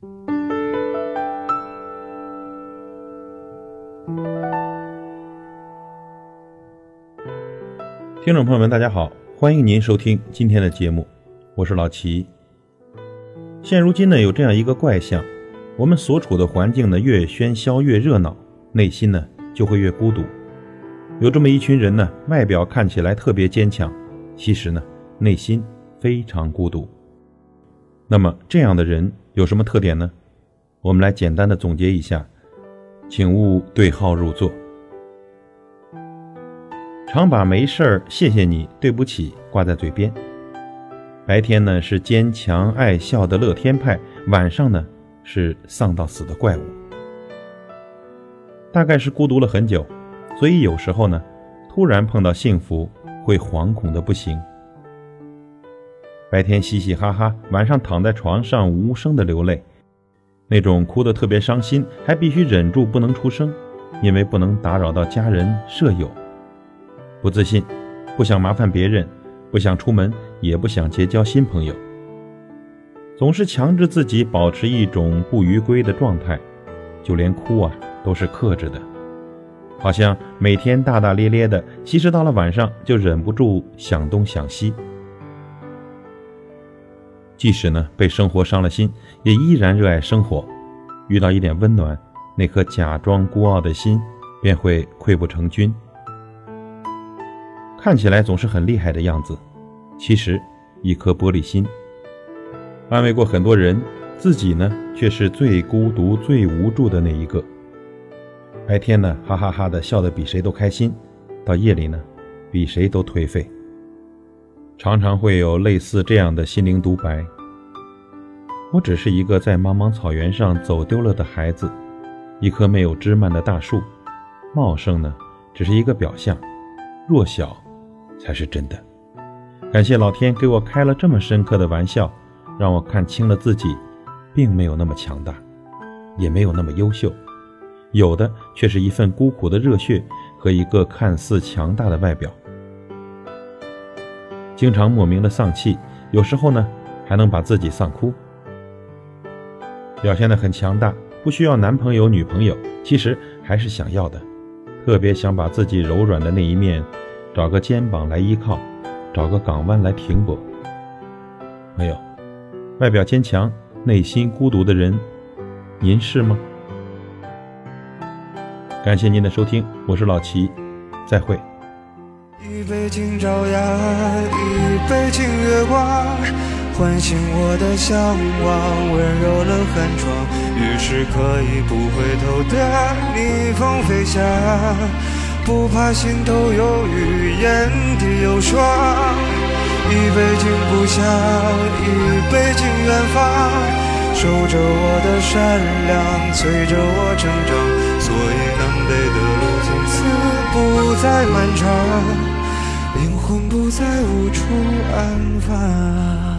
听众朋友们，大家好，欢迎您收听今天的节目，我是老齐。现如今呢，有这样一个怪象，我们所处的环境呢越喧嚣越热闹，内心呢就会越孤独。有这么一群人呢，外表看起来特别坚强，其实呢内心非常孤独。那么这样的人有什么特点呢？我们来简单的总结一下，请勿对号入座。常把没事儿、谢谢你、对不起挂在嘴边。白天呢是坚强爱笑的乐天派，晚上呢是丧到死的怪物。大概是孤独了很久，所以有时候呢，突然碰到幸福会惶恐的不行。白天嘻嘻哈哈，晚上躺在床上无声的流泪，那种哭得特别伤心，还必须忍住不能出声，因为不能打扰到家人舍友。不自信，不想麻烦别人，不想出门，也不想结交新朋友，总是强制自己保持一种不逾规的状态，就连哭啊都是克制的，好像每天大大咧咧的，其实到了晚上就忍不住想东想西。即使呢被生活伤了心，也依然热爱生活，遇到一点温暖，那颗假装孤傲的心便会溃不成军。看起来总是很厉害的样子，其实一颗玻璃心。安慰过很多人，自己呢却是最孤独、最无助的那一个。白天呢哈哈哈的笑得比谁都开心，到夜里呢比谁都颓废。常常会有类似这样的心灵独白：我只是一个在茫茫草原上走丢了的孩子，一棵没有枝蔓的大树，茂盛呢只是一个表象，弱小。才是真的。感谢老天给我开了这么深刻的玩笑，让我看清了自己，并没有那么强大，也没有那么优秀，有的却是一份孤苦的热血和一个看似强大的外表。经常莫名的丧气，有时候呢还能把自己丧哭。表现的很强大，不需要男朋友女朋友，其实还是想要的，特别想把自己柔软的那一面。找个肩膀来依靠，找个港湾来停泊。朋友，外表坚强，内心孤独的人，您是吗？感谢您的收听，我是老齐，再会。一杯敬朝阳，一杯敬月光，唤醒我的向往，温柔了寒窗，于是可以不回头的逆风飞翔。不怕心头有雨，眼底有霜。一杯敬故乡，一杯敬远方。守着我的善良，催着我成长。所以南北的路不再漫长，灵魂不再无处安放。